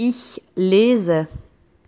Ich lese.